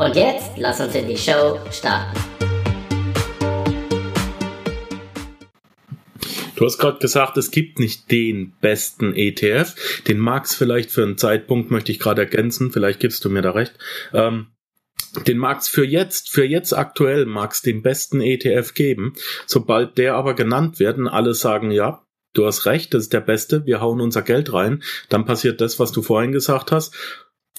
Und jetzt lass uns in die Show starten. Du hast gerade gesagt, es gibt nicht den besten ETF. Den mag es vielleicht für einen Zeitpunkt, möchte ich gerade ergänzen, vielleicht gibst du mir da recht. Ähm, den mag es für jetzt, für jetzt aktuell mag es den besten ETF geben. Sobald der aber genannt wird und alle sagen, ja, du hast recht, das ist der beste, wir hauen unser Geld rein, dann passiert das, was du vorhin gesagt hast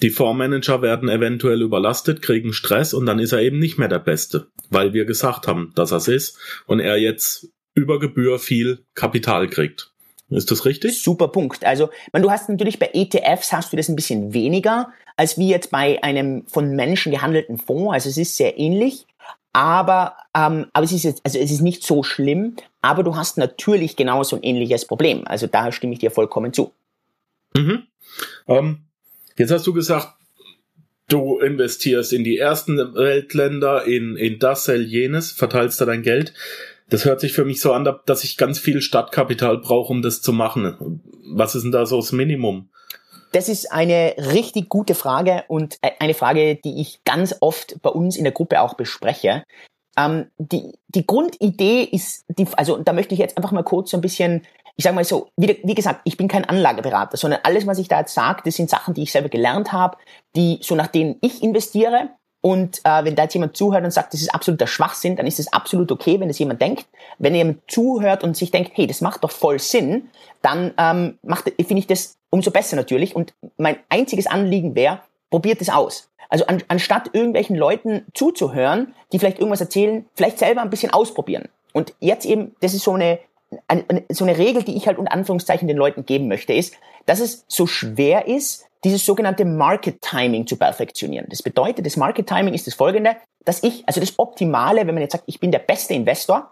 die Fondsmanager werden eventuell überlastet, kriegen Stress und dann ist er eben nicht mehr der Beste, weil wir gesagt haben, dass er es ist und er jetzt über Gebühr viel Kapital kriegt. Ist das richtig? Super Punkt. Also, man, du hast natürlich bei ETFs hast du das ein bisschen weniger als wie jetzt bei einem von Menschen gehandelten Fonds. Also es ist sehr ähnlich, aber ähm, aber es ist jetzt also es ist nicht so schlimm. Aber du hast natürlich genauso ein ähnliches Problem. Also da stimme ich dir vollkommen zu. Mhm. Ähm, Jetzt hast du gesagt, du investierst in die ersten Weltländer, in, in das, jenes, verteilst da dein Geld. Das hört sich für mich so an, dass ich ganz viel Stadtkapital brauche, um das zu machen. Was ist denn da so das Minimum? Das ist eine richtig gute Frage und eine Frage, die ich ganz oft bei uns in der Gruppe auch bespreche. Ähm, die, die Grundidee ist, die, also da möchte ich jetzt einfach mal kurz so ein bisschen ich sage mal so, wie, wie, gesagt, ich bin kein Anlageberater, sondern alles, was ich da jetzt sage, das sind Sachen, die ich selber gelernt habe, die so nach denen ich investiere. Und äh, wenn da jetzt jemand zuhört und sagt, das ist absoluter Schwachsinn, dann ist es absolut okay, wenn das jemand denkt. Wenn jemand zuhört und sich denkt, hey, das macht doch voll Sinn, dann ähm, finde ich das umso besser natürlich. Und mein einziges Anliegen wäre, probiert es aus. Also an, anstatt irgendwelchen Leuten zuzuhören, die vielleicht irgendwas erzählen, vielleicht selber ein bisschen ausprobieren. Und jetzt eben, das ist so eine, so eine Regel, die ich halt unter Anführungszeichen den Leuten geben möchte, ist, dass es so schwer ist, dieses sogenannte Market Timing zu perfektionieren. Das bedeutet, das Market Timing ist das folgende, dass ich, also das Optimale, wenn man jetzt sagt, ich bin der beste Investor,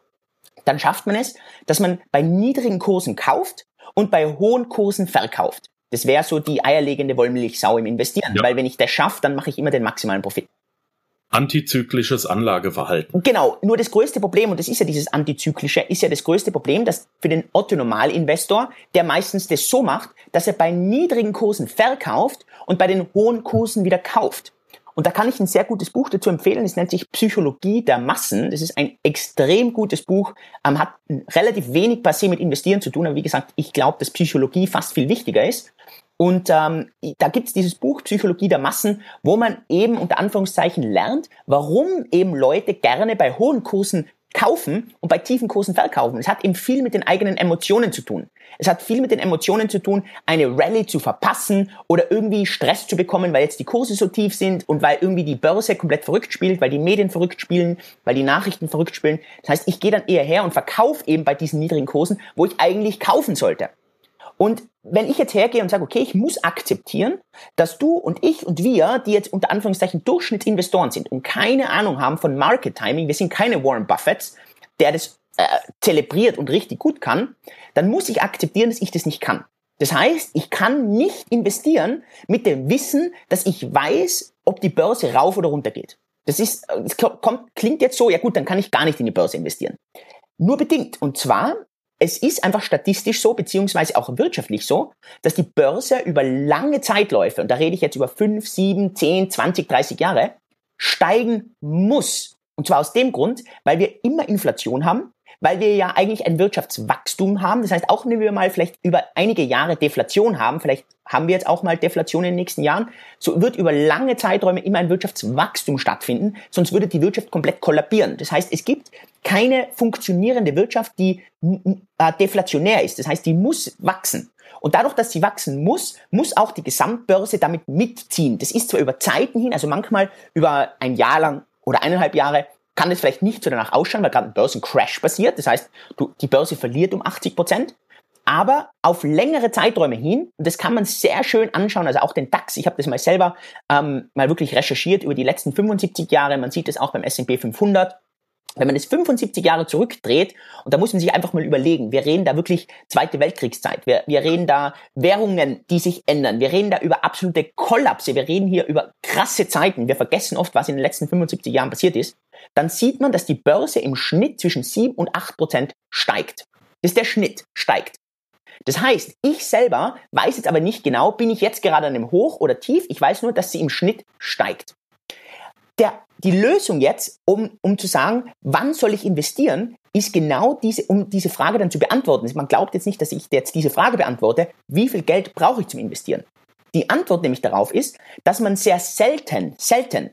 dann schafft man es, dass man bei niedrigen Kursen kauft und bei hohen Kursen verkauft. Das wäre so die eierlegende Wollmilchsau im Investieren, ja. weil wenn ich das schaffe, dann mache ich immer den maximalen Profit antizyklisches Anlageverhalten. Genau, nur das größte Problem, und das ist ja dieses antizyklische, ist ja das größte Problem, dass für den Otto-Normalinvestor, der meistens das so macht, dass er bei niedrigen Kursen verkauft und bei den hohen Kursen wieder kauft. Und da kann ich ein sehr gutes Buch dazu empfehlen. Es nennt sich Psychologie der Massen. Das ist ein extrem gutes Buch, ähm, hat relativ wenig per se mit Investieren zu tun. Aber wie gesagt, ich glaube, dass Psychologie fast viel wichtiger ist. Und ähm, da gibt's dieses Buch Psychologie der Massen, wo man eben unter Anführungszeichen lernt, warum eben Leute gerne bei hohen Kursen kaufen und bei tiefen Kursen verkaufen. Es hat eben viel mit den eigenen Emotionen zu tun. Es hat viel mit den Emotionen zu tun, eine Rallye zu verpassen oder irgendwie Stress zu bekommen, weil jetzt die Kurse so tief sind und weil irgendwie die Börse komplett verrückt spielt, weil die Medien verrückt spielen, weil die Nachrichten verrückt spielen. Das heißt, ich gehe dann eher her und verkaufe eben bei diesen niedrigen Kursen, wo ich eigentlich kaufen sollte. Und wenn ich jetzt hergehe und sage, okay, ich muss akzeptieren, dass du und ich und wir, die jetzt unter Anführungszeichen Durchschnittsinvestoren sind und keine Ahnung haben von Market Timing, wir sind keine Warren Buffetts, der das äh, zelebriert und richtig gut kann, dann muss ich akzeptieren, dass ich das nicht kann. Das heißt, ich kann nicht investieren mit dem Wissen, dass ich weiß, ob die Börse rauf oder runter geht. Das ist, das kommt, klingt jetzt so, ja gut, dann kann ich gar nicht in die Börse investieren. Nur bedingt. Und zwar, es ist einfach statistisch so, beziehungsweise auch wirtschaftlich so, dass die Börse über lange Zeitläufe, und da rede ich jetzt über 5, 7, 10, 20, 30 Jahre, steigen muss. Und zwar aus dem Grund, weil wir immer Inflation haben, weil wir ja eigentlich ein Wirtschaftswachstum haben. Das heißt, auch wenn wir mal vielleicht über einige Jahre Deflation haben, vielleicht haben wir jetzt auch mal Deflation in den nächsten Jahren, so wird über lange Zeiträume immer ein Wirtschaftswachstum stattfinden, sonst würde die Wirtschaft komplett kollabieren. Das heißt, es gibt keine funktionierende Wirtschaft, die äh, deflationär ist. Das heißt, die muss wachsen. Und dadurch, dass sie wachsen muss, muss auch die Gesamtbörse damit mitziehen. Das ist zwar über Zeiten hin, also manchmal über ein Jahr lang oder eineinhalb Jahre, kann es vielleicht nicht so danach ausschauen, weil gerade ein Börsencrash passiert. Das heißt, du, die Börse verliert um 80 Prozent. aber auf längere Zeiträume hin, und das kann man sehr schön anschauen, also auch den DAX, ich habe das mal selber ähm, mal wirklich recherchiert über die letzten 75 Jahre, man sieht es auch beim S&P 500, wenn man es 75 Jahre zurückdreht, und da muss man sich einfach mal überlegen, wir reden da wirklich Zweite Weltkriegszeit, wir, wir reden da Währungen, die sich ändern, wir reden da über absolute Kollapse, wir reden hier über krasse Zeiten, wir vergessen oft, was in den letzten 75 Jahren passiert ist, dann sieht man, dass die Börse im Schnitt zwischen 7 und 8 Prozent steigt. Das ist der Schnitt, steigt. Das heißt, ich selber weiß jetzt aber nicht genau, bin ich jetzt gerade an einem Hoch oder Tief, ich weiß nur, dass sie im Schnitt steigt. Der, die Lösung jetzt, um, um zu sagen, wann soll ich investieren, ist genau diese, um diese Frage dann zu beantworten. Man glaubt jetzt nicht, dass ich jetzt diese Frage beantworte, wie viel Geld brauche ich zum Investieren? Die Antwort nämlich darauf ist, dass man sehr selten, selten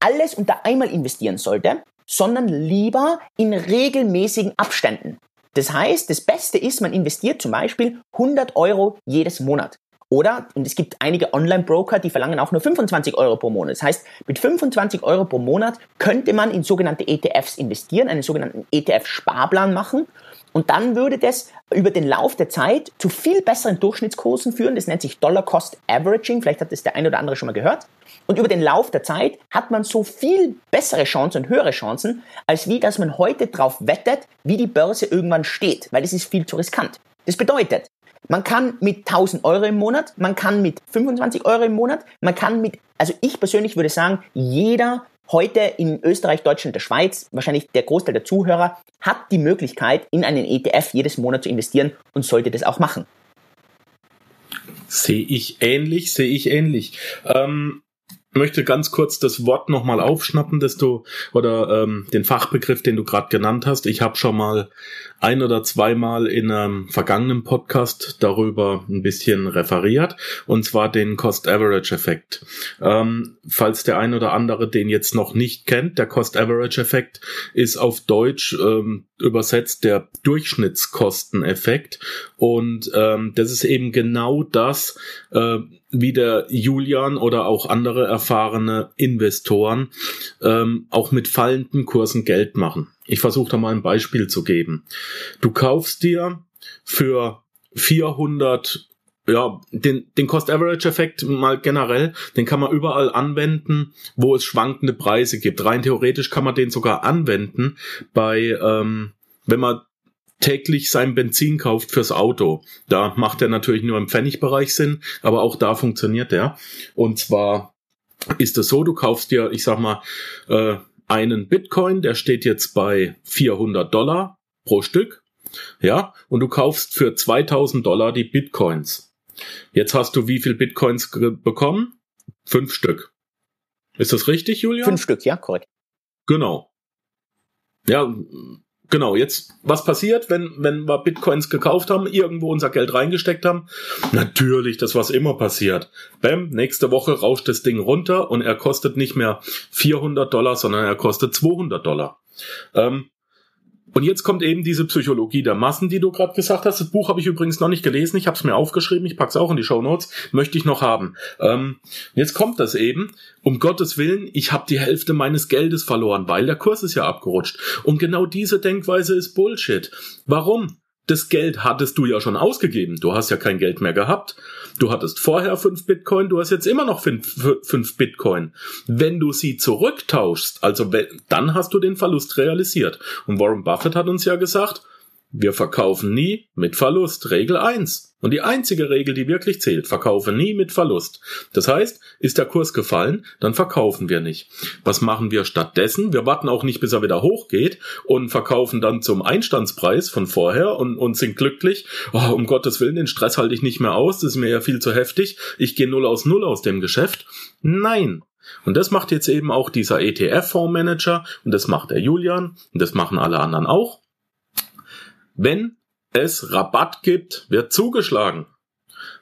alles unter einmal investieren sollte, sondern lieber in regelmäßigen Abständen. Das heißt, das Beste ist, man investiert zum Beispiel 100 Euro jedes Monat. Oder, und es gibt einige Online-Broker, die verlangen auch nur 25 Euro pro Monat. Das heißt, mit 25 Euro pro Monat könnte man in sogenannte ETFs investieren, einen sogenannten ETF-Sparplan machen. Und dann würde das über den Lauf der Zeit zu viel besseren Durchschnittskursen führen. Das nennt sich Dollar Cost Averaging. Vielleicht hat das der eine oder andere schon mal gehört. Und über den Lauf der Zeit hat man so viel bessere Chancen und höhere Chancen, als wie, dass man heute darauf wettet, wie die Börse irgendwann steht, weil das ist viel zu riskant. Das bedeutet, man kann mit 1000 Euro im Monat, man kann mit 25 Euro im Monat, man kann mit, also ich persönlich würde sagen, jeder heute in Österreich, Deutschland, der Schweiz, wahrscheinlich der Großteil der Zuhörer, hat die Möglichkeit, in einen ETF jedes Monat zu investieren und sollte das auch machen. Sehe ich ähnlich, sehe ich ähnlich. Ähm, möchte ganz kurz das Wort nochmal aufschnappen, dass du oder ähm, den Fachbegriff, den du gerade genannt hast. Ich habe schon mal ein oder zweimal in einem vergangenen Podcast darüber ein bisschen referiert, und zwar den Cost-Average-Effekt. Ähm, falls der ein oder andere den jetzt noch nicht kennt, der Cost-Average-Effekt ist auf Deutsch ähm, übersetzt der Durchschnittskosteneffekt. Und ähm, das ist eben genau das, äh, wie der Julian oder auch andere erfahrene Investoren ähm, auch mit fallenden Kursen Geld machen. Ich versuche da mal ein Beispiel zu geben. Du kaufst dir für 400 ja, den, den Cost-Average-Effekt mal generell, den kann man überall anwenden, wo es schwankende Preise gibt. Rein theoretisch kann man den sogar anwenden bei, ähm, wenn man täglich sein Benzin kauft fürs Auto. Da macht er natürlich nur im Pfennigbereich Sinn, aber auch da funktioniert er. Und zwar ist es so, du kaufst dir, ich sag mal, äh, einen Bitcoin, der steht jetzt bei 400 Dollar pro Stück. Ja, und du kaufst für 2000 Dollar die Bitcoins. Jetzt hast du wie viel Bitcoins bekommen? Fünf Stück. Ist das richtig, Julia? Fünf Stück, ja, korrekt. Genau. Ja, Genau, jetzt, was passiert, wenn, wenn wir Bitcoins gekauft haben, irgendwo unser Geld reingesteckt haben? Natürlich, das was immer passiert. Bam, nächste Woche rauscht das Ding runter und er kostet nicht mehr 400 Dollar, sondern er kostet 200 Dollar. Ähm, und jetzt kommt eben diese Psychologie der Massen, die du gerade gesagt hast. Das Buch habe ich übrigens noch nicht gelesen. Ich habe es mir aufgeschrieben. Ich pack's auch in die Show Notes. Möchte ich noch haben. Ähm, jetzt kommt das eben. Um Gottes Willen, ich habe die Hälfte meines Geldes verloren, weil der Kurs ist ja abgerutscht. Und genau diese Denkweise ist Bullshit. Warum? Das Geld hattest du ja schon ausgegeben. Du hast ja kein Geld mehr gehabt. Du hattest vorher fünf Bitcoin, du hast jetzt immer noch fünf, Bitcoin. Wenn du sie zurücktauschst, also dann hast du den Verlust realisiert. Und Warren Buffett hat uns ja gesagt, wir verkaufen nie mit Verlust. Regel 1. Und die einzige Regel, die wirklich zählt, verkaufe nie mit Verlust. Das heißt, ist der Kurs gefallen, dann verkaufen wir nicht. Was machen wir stattdessen? Wir warten auch nicht, bis er wieder hochgeht und verkaufen dann zum Einstandspreis von vorher und, und sind glücklich. Oh, um Gottes Willen, den Stress halte ich nicht mehr aus, das ist mir ja viel zu heftig. Ich gehe null aus null aus dem Geschäft. Nein, und das macht jetzt eben auch dieser ETF-Fondsmanager und das macht der Julian und das machen alle anderen auch. Wenn es Rabatt gibt, wird zugeschlagen.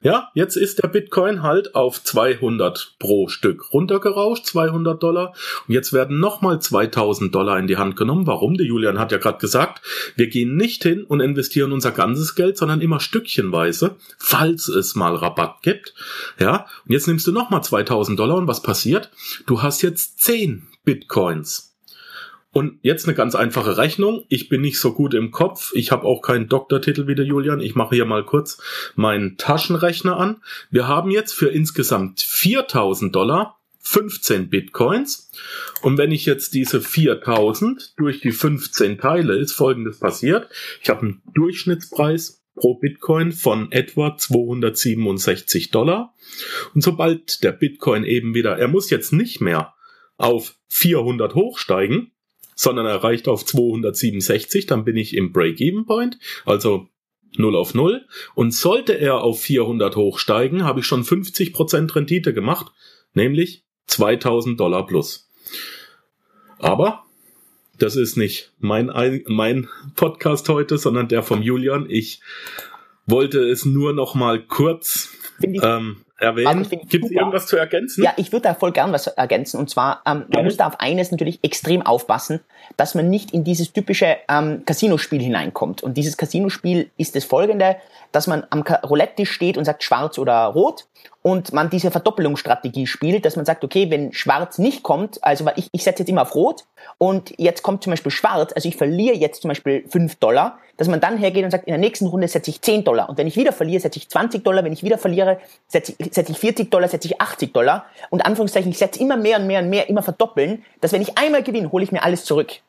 Ja, jetzt ist der Bitcoin halt auf 200 pro Stück runtergerauscht, 200 Dollar. Und jetzt werden nochmal 2000 Dollar in die Hand genommen. Warum? Der Julian hat ja gerade gesagt, wir gehen nicht hin und investieren unser ganzes Geld, sondern immer stückchenweise, falls es mal Rabatt gibt. Ja, und jetzt nimmst du nochmal 2000 Dollar und was passiert? Du hast jetzt 10 Bitcoins. Und jetzt eine ganz einfache Rechnung. Ich bin nicht so gut im Kopf. Ich habe auch keinen Doktortitel wie der Julian. Ich mache hier mal kurz meinen Taschenrechner an. Wir haben jetzt für insgesamt 4000 Dollar 15 Bitcoins. Und wenn ich jetzt diese 4000 durch die 15 teile, ist folgendes passiert. Ich habe einen Durchschnittspreis pro Bitcoin von etwa 267 Dollar. Und sobald der Bitcoin eben wieder, er muss jetzt nicht mehr auf 400 hochsteigen, sondern er reicht auf 267, dann bin ich im Break-Even-Point, also 0 auf 0. Und sollte er auf 400 hochsteigen, habe ich schon 50% Rendite gemacht, nämlich 2000 Dollar plus. Aber das ist nicht mein, mein Podcast heute, sondern der vom Julian. Ich wollte es nur noch mal kurz ähm, erwähnen. Gibt es irgendwas zu ergänzen? Ja, ich würde da voll gern was ergänzen. Und zwar, ähm, man muss da auf eines natürlich extrem aufpassen, dass man nicht in dieses typische ähm, Casino-Spiel hineinkommt. Und dieses Casino-Spiel ist das folgende, dass man am Roulette steht und sagt schwarz oder rot und man diese Verdoppelungsstrategie spielt, dass man sagt, okay, wenn schwarz nicht kommt, also ich, ich setze jetzt immer auf rot und jetzt kommt zum Beispiel schwarz, also ich verliere jetzt zum Beispiel 5 Dollar, dass man dann hergeht und sagt, in der nächsten Runde setze ich 10 Dollar und wenn ich wieder verliere, setze ich 20 Dollar, wenn ich wieder verliere, setze ich, setze ich 40 Dollar, setze ich 80 Dollar und Anführungszeichen, ich setze immer mehr und mehr und mehr, immer verdoppeln, dass wenn ich einmal gewinne, hole ich mir alles zurück.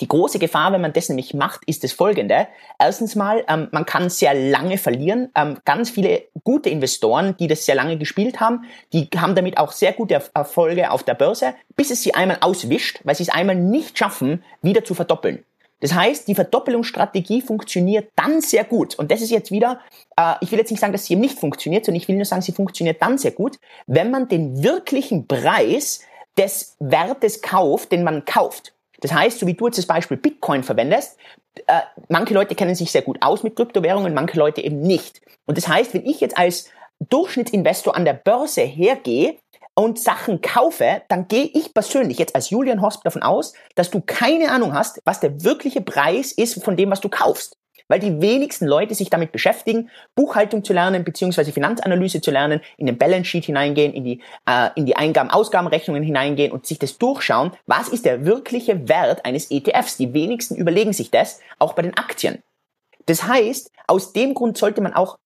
Die große Gefahr, wenn man das nämlich macht, ist das folgende. Erstens mal, ähm, man kann sehr lange verlieren. Ähm, ganz viele gute Investoren, die das sehr lange gespielt haben, die haben damit auch sehr gute Erfolge auf der Börse, bis es sie einmal auswischt, weil sie es einmal nicht schaffen, wieder zu verdoppeln. Das heißt, die Verdoppelungsstrategie funktioniert dann sehr gut. Und das ist jetzt wieder, äh, ich will jetzt nicht sagen, dass sie eben nicht funktioniert, sondern ich will nur sagen, sie funktioniert dann sehr gut, wenn man den wirklichen Preis des Wertes kauft, den man kauft. Das heißt, so wie du jetzt das Beispiel Bitcoin verwendest, äh, manche Leute kennen sich sehr gut aus mit Kryptowährungen, manche Leute eben nicht. Und das heißt, wenn ich jetzt als Durchschnittsinvestor an der Börse hergehe und Sachen kaufe, dann gehe ich persönlich jetzt als Julian Hosp davon aus, dass du keine Ahnung hast, was der wirkliche Preis ist von dem, was du kaufst weil die wenigsten Leute sich damit beschäftigen, Buchhaltung zu lernen, beziehungsweise Finanzanalyse zu lernen, in den Balance Sheet hineingehen, in die, äh, in die Eingaben-Ausgabenrechnungen hineingehen und sich das durchschauen. Was ist der wirkliche Wert eines ETFs? Die wenigsten überlegen sich das, auch bei den Aktien. Das heißt, aus dem Grund sollte man auch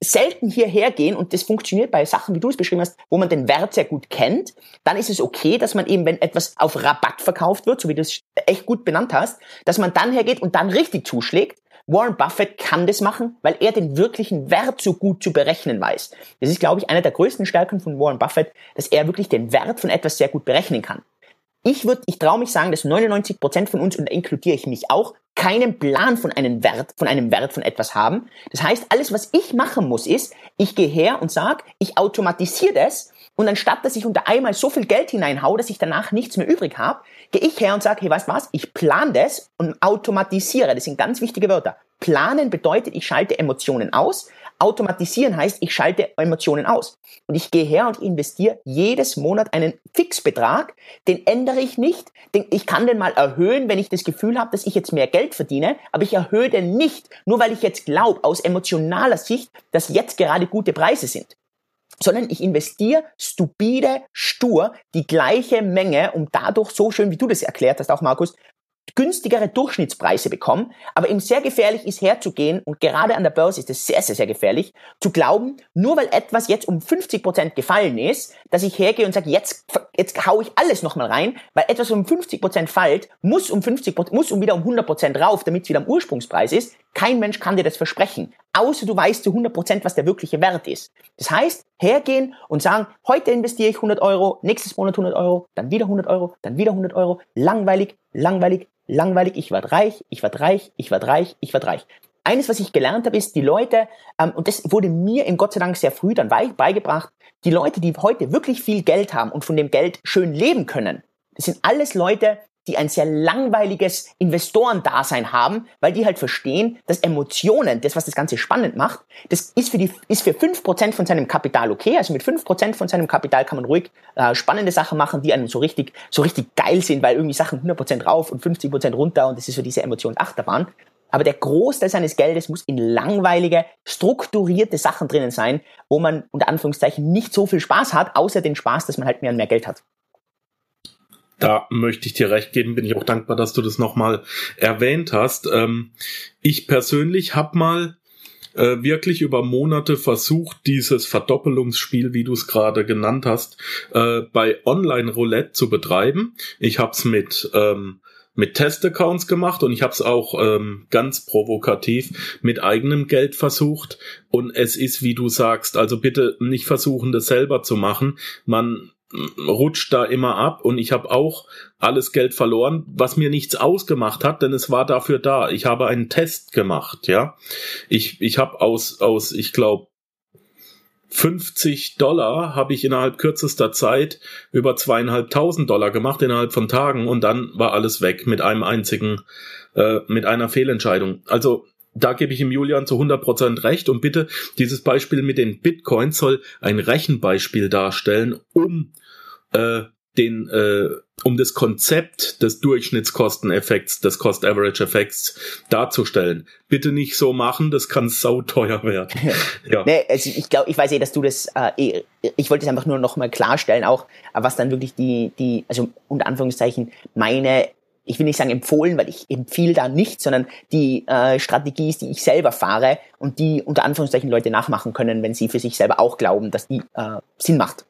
selten hierher gehen und das funktioniert bei Sachen, wie du es beschrieben hast, wo man den Wert sehr gut kennt, dann ist es okay, dass man eben, wenn etwas auf Rabatt verkauft wird, so wie du es echt gut benannt hast, dass man dann hergeht und dann richtig zuschlägt Warren Buffett kann das machen, weil er den wirklichen Wert so gut zu berechnen weiß. Das ist, glaube ich, eine der größten Stärken von Warren Buffett, dass er wirklich den Wert von etwas sehr gut berechnen kann. Ich würde, ich traue mich sagen, dass 99 Prozent von uns, und da inkludiere ich mich auch, keinen Plan von einem Wert, von einem Wert von etwas haben. Das heißt, alles, was ich machen muss, ist, ich gehe her und sage, ich automatisiere das und anstatt, dass ich unter einmal so viel Geld hineinhaue, dass ich danach nichts mehr übrig habe, gehe ich her und sage, hey, weißt du was, ich plane das und automatisiere. Das sind ganz wichtige Wörter. Planen bedeutet, ich schalte Emotionen aus. Automatisieren heißt, ich schalte Emotionen aus. Und ich gehe her und investiere jedes Monat einen Fixbetrag. Den ändere ich nicht. Ich kann den mal erhöhen, wenn ich das Gefühl habe, dass ich jetzt mehr Geld verdiene. Aber ich erhöhe den nicht, nur weil ich jetzt glaube, aus emotionaler Sicht, dass jetzt gerade gute Preise sind sondern ich investiere stupide, stur die gleiche Menge, um dadurch so schön, wie du das erklärt hast, auch Markus, günstigere Durchschnittspreise bekommen, aber eben sehr gefährlich ist herzugehen und gerade an der Börse ist es sehr, sehr, sehr gefährlich, zu glauben, nur weil etwas jetzt um 50 Prozent gefallen ist, dass ich hergehe und sage, jetzt, jetzt hau ich alles nochmal rein, weil etwas um 50 Prozent fällt, muss um 50%, muss um wieder um 100 Prozent rauf, damit es wieder am Ursprungspreis ist. Kein Mensch kann dir das versprechen, außer du weißt zu 100%, Prozent, was der wirkliche Wert ist. Das heißt, hergehen und sagen, heute investiere ich 100 Euro, nächstes Monat 100 Euro, dann wieder 100 Euro, dann wieder 100 Euro, langweilig, langweilig, langweilig, ich werde reich, ich werde reich, ich werde reich, ich werde reich. Eines, was ich gelernt habe, ist, die Leute, ähm, und das wurde mir in Gott sei Dank sehr früh dann beigebracht, die Leute, die heute wirklich viel Geld haben und von dem Geld schön leben können, das sind alles Leute, die ein sehr langweiliges Investorendasein haben, weil die halt verstehen, dass Emotionen, das, was das Ganze spannend macht, das ist für, die, ist für 5% von seinem Kapital okay. Also mit 5% von seinem Kapital kann man ruhig äh, spannende Sachen machen, die einem so richtig, so richtig geil sind, weil irgendwie Sachen 100% rauf und 50% runter und das ist so diese Emotionsachterbahn. Aber der Großteil seines Geldes muss in langweilige, strukturierte Sachen drinnen sein, wo man unter Anführungszeichen nicht so viel Spaß hat, außer den Spaß, dass man halt mehr und mehr Geld hat. Da möchte ich dir recht geben, bin ich auch dankbar, dass du das nochmal erwähnt hast. Ähm, ich persönlich habe mal äh, wirklich über Monate versucht, dieses Verdoppelungsspiel, wie du es gerade genannt hast, äh, bei Online-Roulette zu betreiben. Ich habe es mit ähm, mit Testaccounts gemacht und ich habe es auch ähm, ganz provokativ mit eigenem Geld versucht. Und es ist, wie du sagst, also bitte nicht versuchen, das selber zu machen. Man rutscht da immer ab und ich habe auch alles Geld verloren, was mir nichts ausgemacht hat, denn es war dafür da. Ich habe einen Test gemacht, ja. Ich ich habe aus aus ich glaube 50 Dollar habe ich innerhalb kürzester Zeit über zweieinhalbtausend Dollar gemacht innerhalb von Tagen und dann war alles weg mit einem einzigen, äh, mit einer Fehlentscheidung. Also da gebe ich ihm Julian zu 100% recht und bitte, dieses Beispiel mit den Bitcoins soll ein Rechenbeispiel darstellen, um äh, den, äh, um das Konzept des Durchschnittskosteneffekts, des Cost-Average-Effekts darzustellen. Bitte nicht so machen, das kann sauteuer werden. ja. Nee, also ich glaube, ich weiß eh, dass du das, äh, eh, ich wollte es einfach nur noch mal klarstellen, auch was dann wirklich die, die, also unter Anführungszeichen meine ich will nicht sagen empfohlen, weil ich empfehle da nicht, sondern die äh, Strategie ist, die ich selber fahre und die unter Anführungszeichen Leute nachmachen können, wenn sie für sich selber auch glauben, dass die äh, Sinn macht.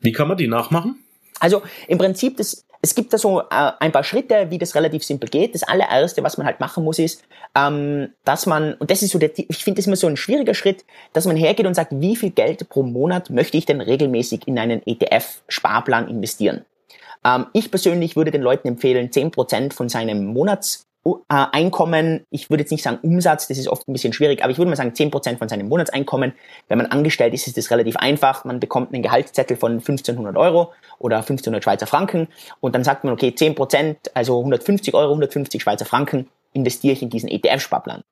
Wie kann man die nachmachen? Also im Prinzip, das, es gibt da so äh, ein paar Schritte, wie das relativ simpel geht. Das allererste, was man halt machen muss, ist, ähm, dass man, und das ist so der, ich finde das immer so ein schwieriger Schritt, dass man hergeht und sagt, wie viel Geld pro Monat möchte ich denn regelmäßig in einen ETF-Sparplan investieren? Ähm, ich persönlich würde den Leuten empfehlen, zehn Prozent von seinem Monats Einkommen, ich würde jetzt nicht sagen Umsatz, das ist oft ein bisschen schwierig, aber ich würde mal sagen 10% von seinem Monatseinkommen. Wenn man angestellt ist, ist das relativ einfach. Man bekommt einen Gehaltszettel von 1500 Euro oder 1500 Schweizer Franken und dann sagt man, okay, 10%, also 150 Euro, 150 Schweizer Franken investiere ich in diesen ETF-Sparplan.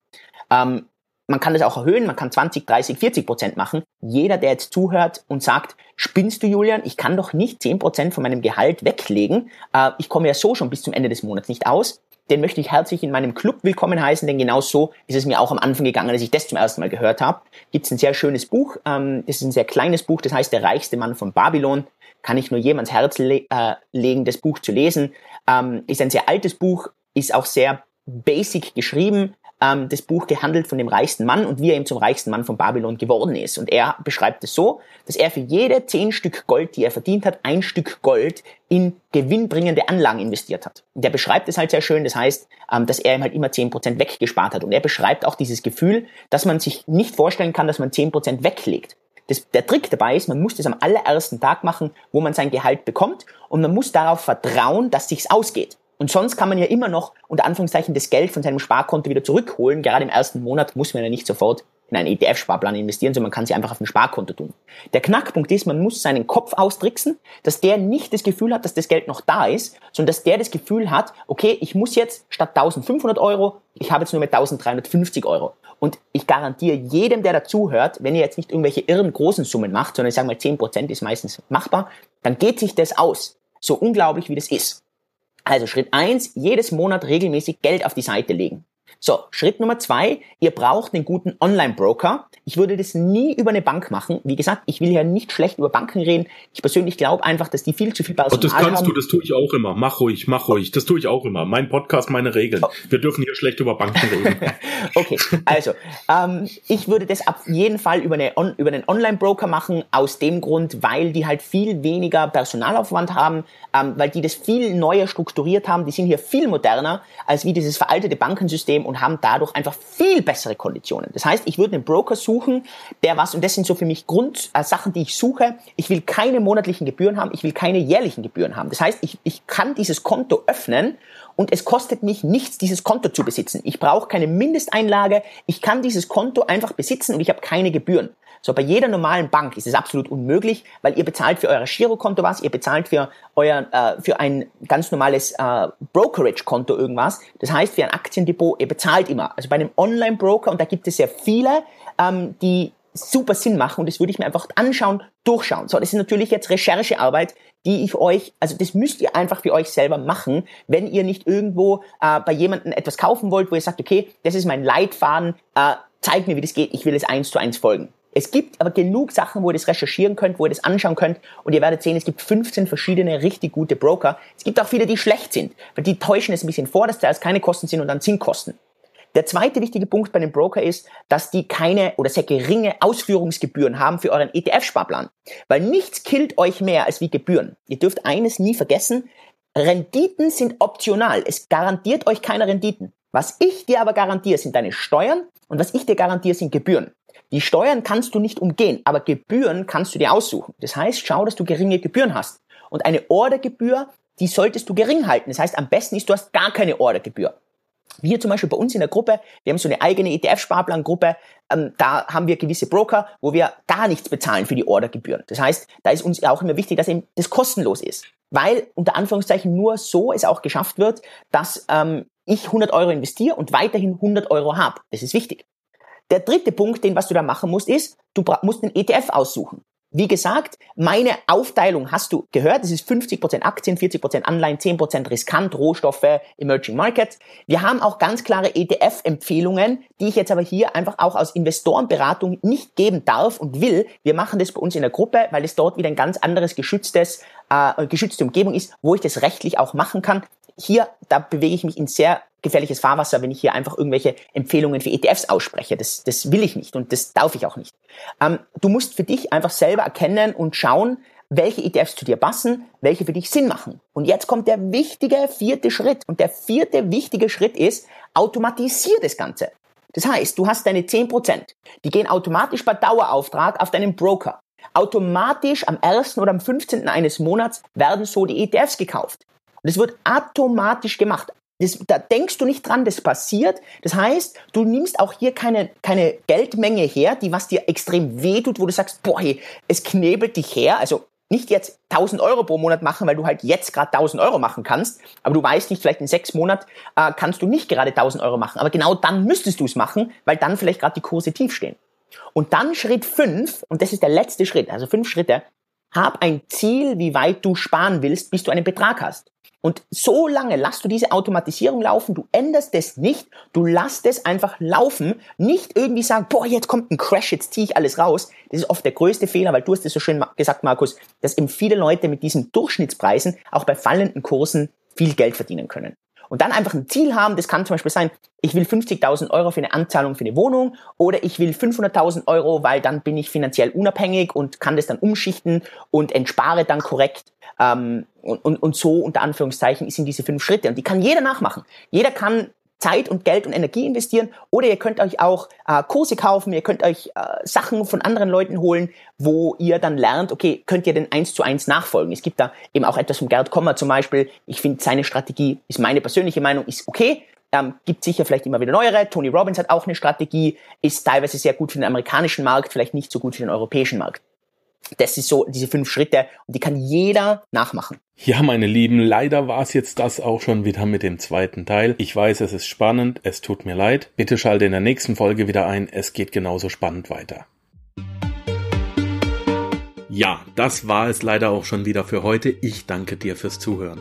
Ähm, man kann das auch erhöhen, man kann 20, 30, 40 Prozent machen. Jeder, der jetzt zuhört und sagt, spinnst du Julian, ich kann doch nicht 10 Prozent von meinem Gehalt weglegen, äh, ich komme ja so schon bis zum Ende des Monats nicht aus, den möchte ich herzlich in meinem Club willkommen heißen, denn genau so ist es mir auch am Anfang gegangen, als ich das zum ersten Mal gehört habe. Gibt es ein sehr schönes Buch, ähm, das ist ein sehr kleines Buch, das heißt Der reichste Mann von Babylon. Kann ich nur jedem ans Herz le äh, legen, das Buch zu lesen. Ähm, ist ein sehr altes Buch, ist auch sehr basic geschrieben, ähm, das Buch gehandelt von dem reichsten Mann und wie er eben zum reichsten Mann von Babylon geworden ist. Und er beschreibt es so, dass er für jede zehn Stück Gold, die er verdient hat, ein Stück Gold in gewinnbringende Anlagen investiert hat. Und er beschreibt es halt sehr schön, das heißt, ähm, dass er ihm halt immer zehn Prozent weggespart hat. Und er beschreibt auch dieses Gefühl, dass man sich nicht vorstellen kann, dass man zehn Prozent weglegt. Das, der Trick dabei ist, man muss das am allerersten Tag machen, wo man sein Gehalt bekommt und man muss darauf vertrauen, dass sich's ausgeht. Und sonst kann man ja immer noch unter Anführungszeichen das Geld von seinem Sparkonto wieder zurückholen. Gerade im ersten Monat muss man ja nicht sofort in einen ETF-Sparplan investieren, sondern man kann sie einfach auf ein Sparkonto tun. Der Knackpunkt ist, man muss seinen Kopf austricksen, dass der nicht das Gefühl hat, dass das Geld noch da ist, sondern dass der das Gefühl hat, okay, ich muss jetzt statt 1500 Euro, ich habe jetzt nur mit 1350 Euro. Und ich garantiere jedem, der dazuhört, wenn ihr jetzt nicht irgendwelche irren großen Summen macht, sondern ich sage mal 10% ist meistens machbar, dann geht sich das aus. So unglaublich wie das ist. Also Schritt eins: jedes Monat regelmäßig Geld auf die Seite legen. So, Schritt Nummer zwei, ihr braucht einen guten Online-Broker. Ich würde das nie über eine Bank machen. Wie gesagt, ich will ja nicht schlecht über Banken reden. Ich persönlich glaube einfach, dass die viel zu viel Personal haben. Das kannst haben. du, das tue ich auch immer. Mach ruhig, mach ruhig. Das tue ich auch immer. Mein Podcast, meine Regeln. Oh. Wir dürfen hier schlecht über Banken reden. okay, also ähm, ich würde das auf jeden Fall über, eine, on, über einen Online-Broker machen, aus dem Grund, weil die halt viel weniger Personalaufwand haben, ähm, weil die das viel neuer strukturiert haben. Die sind hier viel moderner als wie dieses veraltete Bankensystem und haben dadurch einfach viel bessere Konditionen. Das heißt, ich würde einen Broker suchen, der was, und das sind so für mich Grundsachen, äh, die ich suche. Ich will keine monatlichen Gebühren haben, ich will keine jährlichen Gebühren haben. Das heißt, ich, ich kann dieses Konto öffnen und es kostet mich nichts, dieses Konto zu besitzen. Ich brauche keine Mindesteinlage, ich kann dieses Konto einfach besitzen und ich habe keine Gebühren. So, bei jeder normalen Bank ist es absolut unmöglich, weil ihr bezahlt für euer Girokonto was, ihr bezahlt für euer, äh, für ein ganz normales äh, Brokerage-Konto irgendwas. Das heißt, für ein Aktiendepot, ihr bezahlt immer. Also bei einem Online-Broker, und da gibt es sehr viele, ähm, die super Sinn machen und das würde ich mir einfach anschauen, durchschauen. So, das ist natürlich jetzt Recherchearbeit, die ich euch, also das müsst ihr einfach für euch selber machen, wenn ihr nicht irgendwo äh, bei jemandem etwas kaufen wollt, wo ihr sagt, okay, das ist mein Leitfaden, äh, zeig mir, wie das geht, ich will es eins zu eins folgen. Es gibt aber genug Sachen, wo ihr das recherchieren könnt, wo ihr das anschauen könnt und ihr werdet sehen, es gibt 15 verschiedene richtig gute Broker. Es gibt auch viele, die schlecht sind, weil die täuschen es ein bisschen vor, dass da keine Kosten sind und dann sind Kosten. Der zweite wichtige Punkt bei dem Broker ist, dass die keine oder sehr geringe Ausführungsgebühren haben für euren ETF-Sparplan. Weil nichts killt euch mehr als wie Gebühren. Ihr dürft eines nie vergessen, Renditen sind optional. Es garantiert euch keine Renditen. Was ich dir aber garantiere, sind deine Steuern und was ich dir garantiere, sind Gebühren. Die Steuern kannst du nicht umgehen, aber Gebühren kannst du dir aussuchen. Das heißt, schau, dass du geringe Gebühren hast. Und eine Ordergebühr, die solltest du gering halten. Das heißt, am besten ist, du hast gar keine Ordergebühr. Wir zum Beispiel bei uns in der Gruppe, wir haben so eine eigene ETF-Sparplangruppe, ähm, da haben wir gewisse Broker, wo wir gar nichts bezahlen für die Ordergebühren. Das heißt, da ist uns auch immer wichtig, dass eben das kostenlos ist. Weil unter Anführungszeichen nur so es auch geschafft wird, dass ähm, ich 100 Euro investiere und weiterhin 100 Euro habe. Das ist wichtig. Der dritte Punkt, den was du da machen musst, ist, du musst einen ETF aussuchen. Wie gesagt, meine Aufteilung hast du gehört. Es ist 50% Aktien, 40% Anleihen, 10% riskant, Rohstoffe, Emerging Markets. Wir haben auch ganz klare ETF-Empfehlungen, die ich jetzt aber hier einfach auch aus Investorenberatung nicht geben darf und will. Wir machen das bei uns in der Gruppe, weil es dort wieder ein ganz anderes geschütztes, äh, geschützte Umgebung ist, wo ich das rechtlich auch machen kann hier, da bewege ich mich in sehr gefährliches Fahrwasser, wenn ich hier einfach irgendwelche Empfehlungen für ETFs ausspreche. Das, das will ich nicht und das darf ich auch nicht. Ähm, du musst für dich einfach selber erkennen und schauen, welche ETFs zu dir passen, welche für dich Sinn machen. Und jetzt kommt der wichtige vierte Schritt. Und der vierte wichtige Schritt ist, automatisier das Ganze. Das heißt, du hast deine 10%, die gehen automatisch bei Dauerauftrag auf deinen Broker. Automatisch am 1. oder am 15. eines Monats werden so die ETFs gekauft. Und es wird automatisch gemacht. Das, da denkst du nicht dran, das passiert. Das heißt, du nimmst auch hier keine, keine Geldmenge her, die was dir extrem wehtut, wo du sagst, boah, hey, es knebelt dich her. Also nicht jetzt 1000 Euro pro Monat machen, weil du halt jetzt gerade 1000 Euro machen kannst, aber du weißt nicht, vielleicht in sechs Monaten äh, kannst du nicht gerade 1000 Euro machen, aber genau dann müsstest du es machen, weil dann vielleicht gerade die Kurse tief stehen. Und dann Schritt fünf und das ist der letzte Schritt, also fünf Schritte, hab ein Ziel, wie weit du sparen willst, bis du einen Betrag hast. Und so lange lass du diese Automatisierung laufen, du änderst es nicht, du lässt es einfach laufen, nicht irgendwie sagen, boah, jetzt kommt ein Crash, jetzt ziehe ich alles raus. Das ist oft der größte Fehler, weil du hast es so schön gesagt, Markus, dass eben viele Leute mit diesen Durchschnittspreisen auch bei fallenden Kursen viel Geld verdienen können. Und dann einfach ein Ziel haben, das kann zum Beispiel sein, ich will 50.000 Euro für eine Anzahlung für eine Wohnung oder ich will 500.000 Euro, weil dann bin ich finanziell unabhängig und kann das dann umschichten und entspare dann korrekt. Ähm, und, und, und so unter Anführungszeichen sind diese fünf Schritte und die kann jeder nachmachen. Jeder kann Zeit und Geld und Energie investieren oder ihr könnt euch auch äh, Kurse kaufen, ihr könnt euch äh, Sachen von anderen Leuten holen, wo ihr dann lernt, okay, könnt ihr denn eins zu eins nachfolgen. Es gibt da eben auch etwas von Gerd Kommer zum Beispiel. Ich finde, seine Strategie ist meine persönliche Meinung, ist okay. Ähm, gibt sicher vielleicht immer wieder neuere. Tony Robbins hat auch eine Strategie, ist teilweise sehr gut für den amerikanischen Markt, vielleicht nicht so gut für den europäischen Markt. Das ist so diese fünf Schritte und die kann jeder nachmachen. Ja, meine Lieben, leider war es jetzt das auch schon wieder mit dem zweiten Teil. Ich weiß, es ist spannend, es tut mir leid. Bitte schalte in der nächsten Folge wieder ein, es geht genauso spannend weiter. Ja, das war es leider auch schon wieder für heute. Ich danke dir fürs Zuhören.